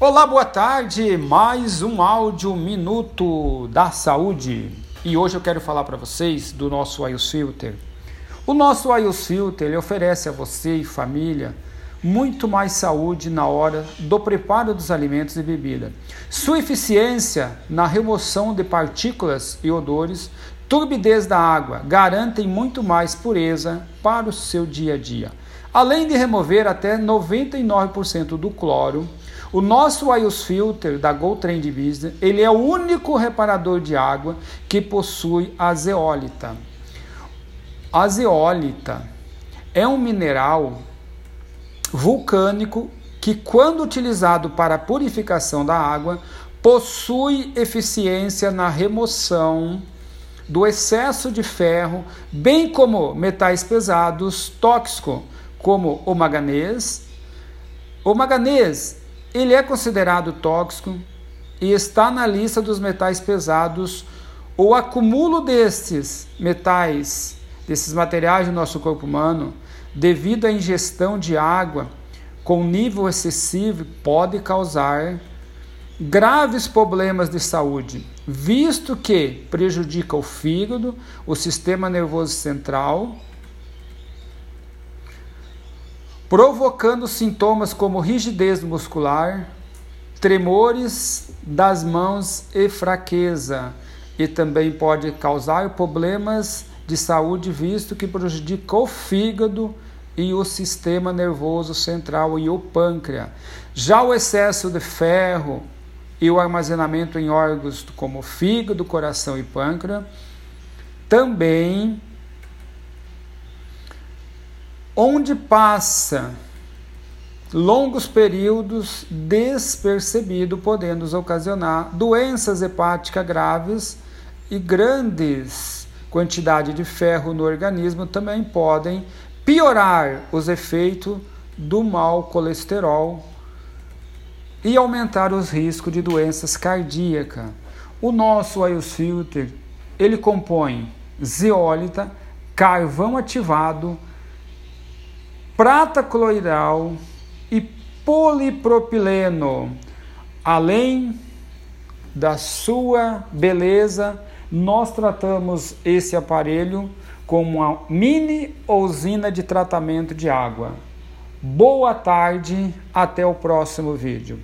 Olá, boa tarde. Mais um áudio minuto da saúde. E hoje eu quero falar para vocês do nosso iOS Filter. O nosso iOS Filter oferece a você e família muito mais saúde na hora do preparo dos alimentos e bebida. Sua eficiência na remoção de partículas e odores, turbidez da água, garantem muito mais pureza para o seu dia a dia. Além de remover até 99% do cloro, o nosso iOS Filter da Go Trend Business, ele é o único reparador de água que possui a zeólita. A zeólita é um mineral vulcânico que, quando utilizado para a purificação da água, possui eficiência na remoção do excesso de ferro, bem como metais pesados tóxicos, como o manganês. O manganês ele é considerado tóxico e está na lista dos metais pesados. O acúmulo destes metais, desses materiais no nosso corpo humano, devido à ingestão de água com nível excessivo, pode causar graves problemas de saúde, visto que prejudica o fígado, o sistema nervoso central, provocando sintomas como rigidez muscular, tremores das mãos e fraqueza, e também pode causar problemas de saúde, visto que prejudica o fígado e o sistema nervoso central e o pâncreas. Já o excesso de ferro e o armazenamento em órgãos como fígado, coração e pâncreas também onde passa longos períodos despercebido, podendo ocasionar doenças hepáticas graves e grandes quantidades de ferro no organismo também podem piorar os efeitos do mau colesterol e aumentar os riscos de doenças cardíacas. O nosso iOS Filter, ele compõe zeólita, carvão ativado, prata coloidal e polipropileno. Além da sua beleza, nós tratamos esse aparelho como uma mini usina de tratamento de água. Boa tarde, até o próximo vídeo.